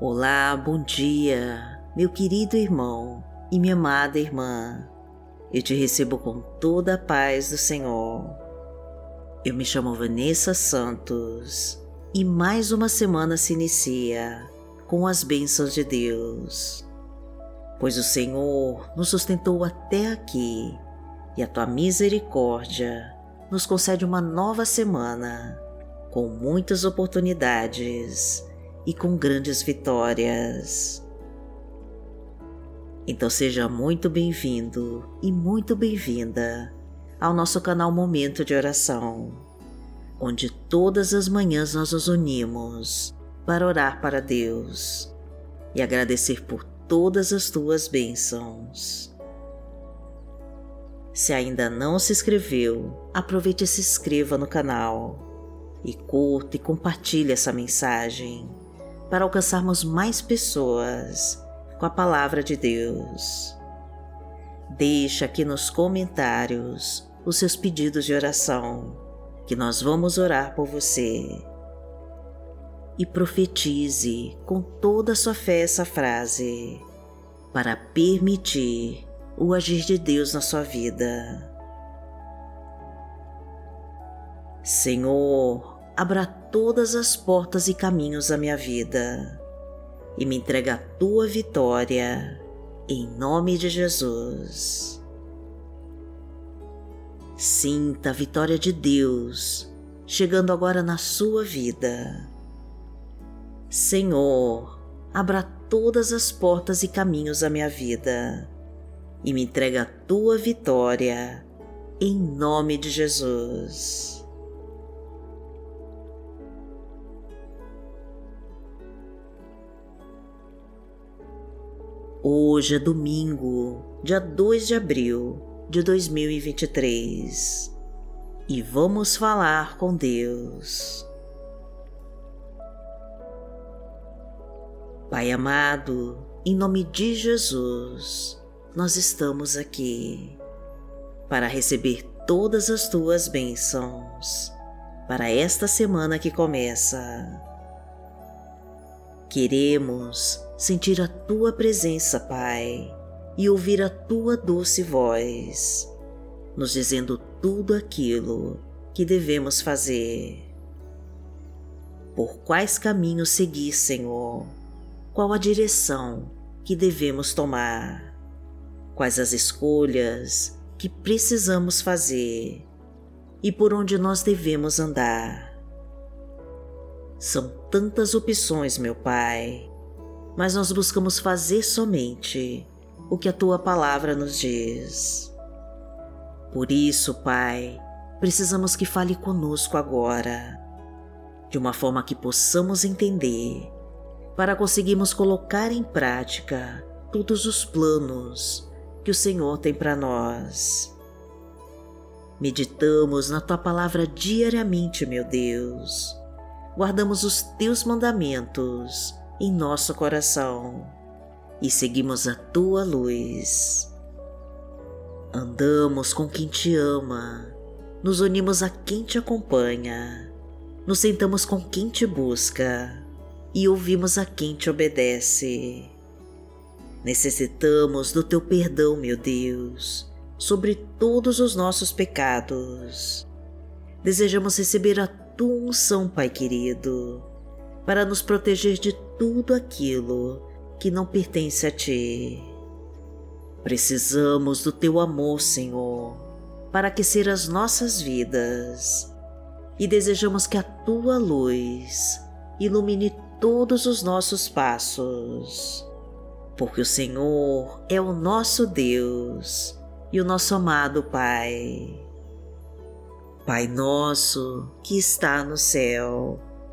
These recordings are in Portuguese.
Olá, bom dia, meu querido irmão e minha amada irmã. Eu te recebo com toda a paz do Senhor. Eu me chamo Vanessa Santos e mais uma semana se inicia com as bênçãos de Deus. Pois o Senhor nos sustentou até aqui e a tua misericórdia nos concede uma nova semana com muitas oportunidades e com grandes vitórias. Então seja muito bem-vindo e muito bem-vinda ao nosso canal Momento de Oração, onde todas as manhãs nós nos unimos para orar para Deus e agradecer por todas as tuas bênçãos. Se ainda não se inscreveu, aproveite e se inscreva no canal e curta e compartilhe essa mensagem para alcançarmos mais pessoas com a palavra de Deus. Deixa aqui nos comentários os seus pedidos de oração, que nós vamos orar por você. E profetize com toda a sua fé essa frase, para permitir o agir de Deus na sua vida. Senhor, abra todas as portas e caminhos da minha vida e me entrega a tua vitória, em nome de Jesus. Sinta a vitória de Deus chegando agora na sua vida. Senhor, abra todas as portas e caminhos da minha vida e me entrega a tua vitória, em nome de Jesus. Hoje é domingo, dia 2 de abril de 2023 e vamos falar com Deus. Pai amado, em nome de Jesus, nós estamos aqui para receber todas as tuas bênçãos para esta semana que começa. Queremos sentir a tua presença, Pai, e ouvir a tua doce voz, nos dizendo tudo aquilo que devemos fazer. Por quais caminhos seguir, Senhor? Qual a direção que devemos tomar? Quais as escolhas que precisamos fazer e por onde nós devemos andar? São tantas opções, meu Pai, mas nós buscamos fazer somente o que a tua palavra nos diz. Por isso, Pai, precisamos que fale conosco agora, de uma forma que possamos entender, para conseguirmos colocar em prática todos os planos que o Senhor tem para nós. Meditamos na tua palavra diariamente, meu Deus. Guardamos os teus mandamentos em nosso coração e seguimos a tua luz. Andamos com quem te ama, nos unimos a quem te acompanha, nos sentamos com quem te busca e ouvimos a quem te obedece. Necessitamos do teu perdão, meu Deus, sobre todos os nossos pecados. Desejamos receber a tua unção, Pai querido, para nos proteger de tudo aquilo que não pertence a ti. Precisamos do teu amor, Senhor, para aquecer as nossas vidas e desejamos que a tua luz ilumine todos os nossos passos, porque o Senhor é o nosso Deus e o nosso amado Pai. Pai nosso que está no céu,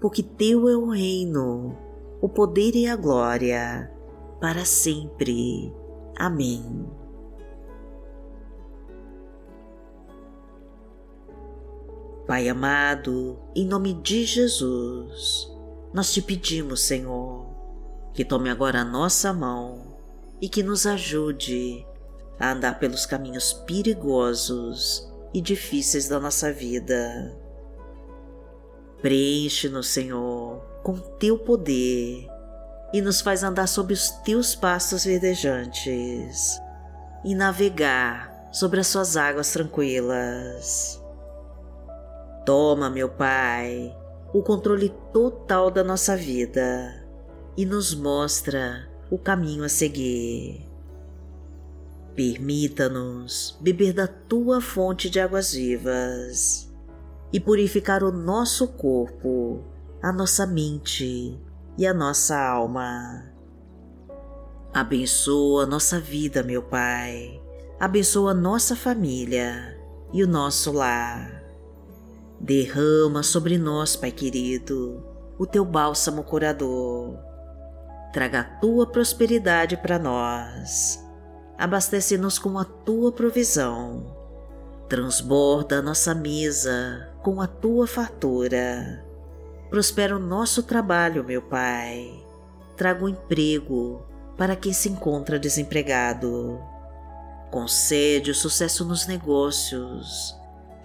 porque Teu é o reino, o poder e a glória, para sempre. Amém. Pai amado, em nome de Jesus, nós te pedimos, Senhor, que tome agora a nossa mão e que nos ajude a andar pelos caminhos perigosos e difíceis da nossa vida. Preenche-nos, Senhor, com teu poder e nos faz andar sob os teus pastos verdejantes e navegar sobre as suas águas tranquilas. Toma, meu Pai, o controle total da nossa vida e nos mostra o caminho a seguir. Permita-nos beber da tua fonte de águas vivas e purificar o nosso corpo, a nossa mente e a nossa alma. Abençoa nossa vida, meu Pai. Abençoa nossa família e o nosso lar. Derrama sobre nós, Pai querido, o teu bálsamo curador. Traga a tua prosperidade para nós. Abastece-nos com a tua provisão. Transborda a nossa mesa com a tua fartura Prospera o nosso trabalho, meu Pai. Traga um emprego para quem se encontra desempregado. Concede o sucesso nos negócios,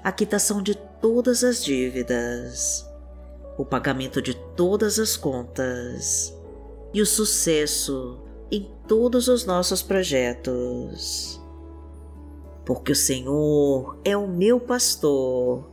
a quitação de todas as dívidas, o pagamento de todas as contas e o sucesso em todos os nossos projetos. Porque o Senhor é o meu pastor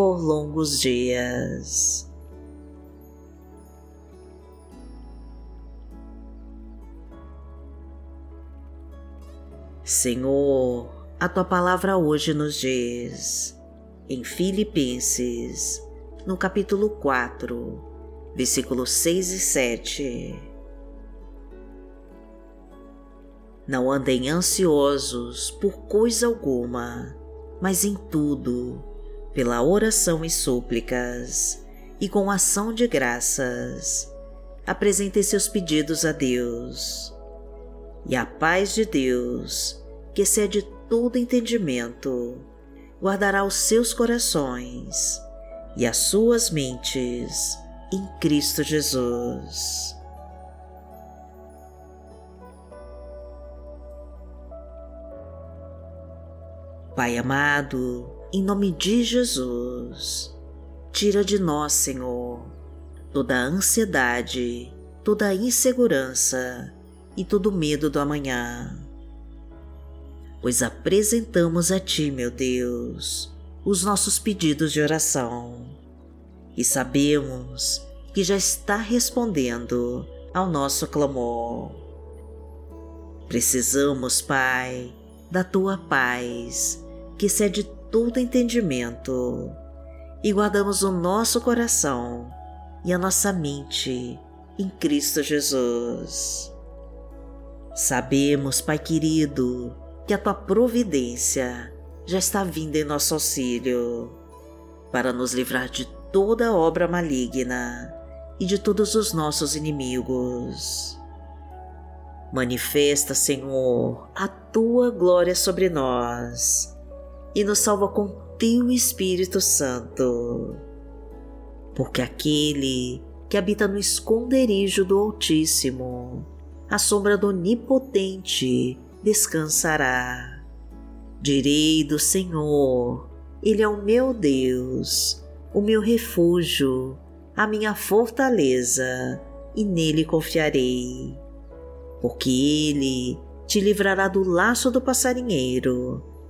por longos dias. Senhor, a tua palavra hoje nos diz, em Filipenses, no capítulo 4, versículos 6 e 7. Não andem ansiosos por coisa alguma, mas em tudo, pela oração e súplicas, e com ação de graças, apresentem seus pedidos a Deus. E a paz de Deus, que excede todo entendimento, guardará os seus corações e as suas mentes em Cristo Jesus. Pai amado, em nome de Jesus, tira de nós, Senhor, toda a ansiedade, toda a insegurança e todo medo do amanhã pois apresentamos a Ti, meu Deus, os nossos pedidos de oração e sabemos que já está respondendo ao nosso clamor. Precisamos, Pai, da Tua paz, que cede todo entendimento, e guardamos o nosso coração e a nossa mente em Cristo Jesus. Sabemos, Pai querido, que a tua providência já está vindo em nosso auxílio para nos livrar de toda obra maligna e de todos os nossos inimigos. Manifesta, Senhor, a tua glória sobre nós e nos salva com teu Espírito Santo. Porque aquele que habita no esconderijo do Altíssimo a sombra do Onipotente descansará. Direi do Senhor, Ele é o meu Deus, o meu refúgio, a minha fortaleza, e nele confiarei. Porque Ele te livrará do laço do passarinheiro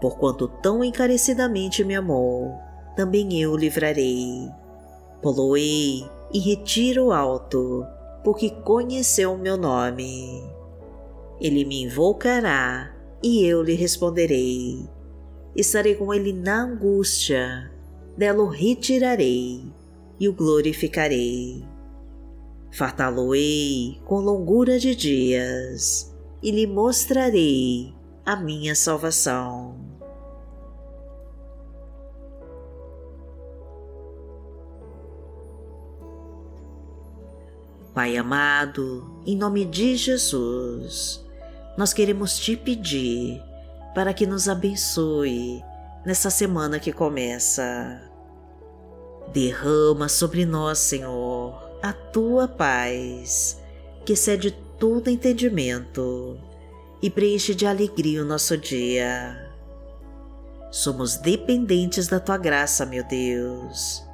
Porquanto tão encarecidamente me amou, também eu o livrarei. Poloei e retiro alto porque conheceu o meu nome. Ele me invocará e eu lhe responderei. Estarei com ele na angústia, dela o retirarei e o glorificarei. Fartá-lo-ei com longura de dias e lhe mostrarei a minha salvação. Pai amado, em nome de Jesus, nós queremos te pedir para que nos abençoe nessa semana que começa. Derrama sobre nós, Senhor, a tua paz, que excede todo entendimento e preenche de alegria o nosso dia. Somos dependentes da tua graça, meu Deus,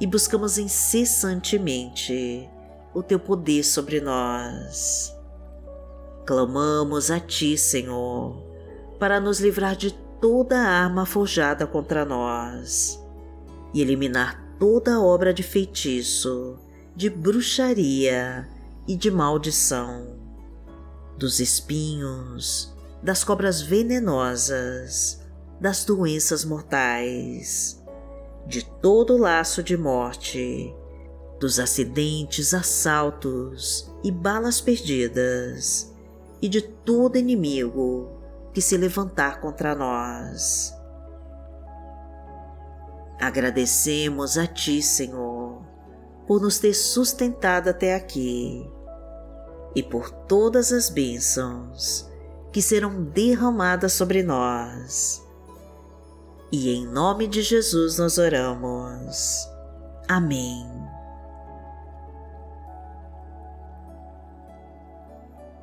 e buscamos incessantemente o teu poder sobre nós. Clamamos a ti, Senhor, para nos livrar de toda arma forjada contra nós e eliminar toda obra de feitiço, de bruxaria e de maldição, dos espinhos, das cobras venenosas, das doenças mortais, de todo laço de morte dos acidentes, assaltos e balas perdidas, e de todo inimigo que se levantar contra nós. Agradecemos a Ti, Senhor, por nos ter sustentado até aqui e por todas as bênçãos que serão derramadas sobre nós. E em nome de Jesus nós oramos. Amém.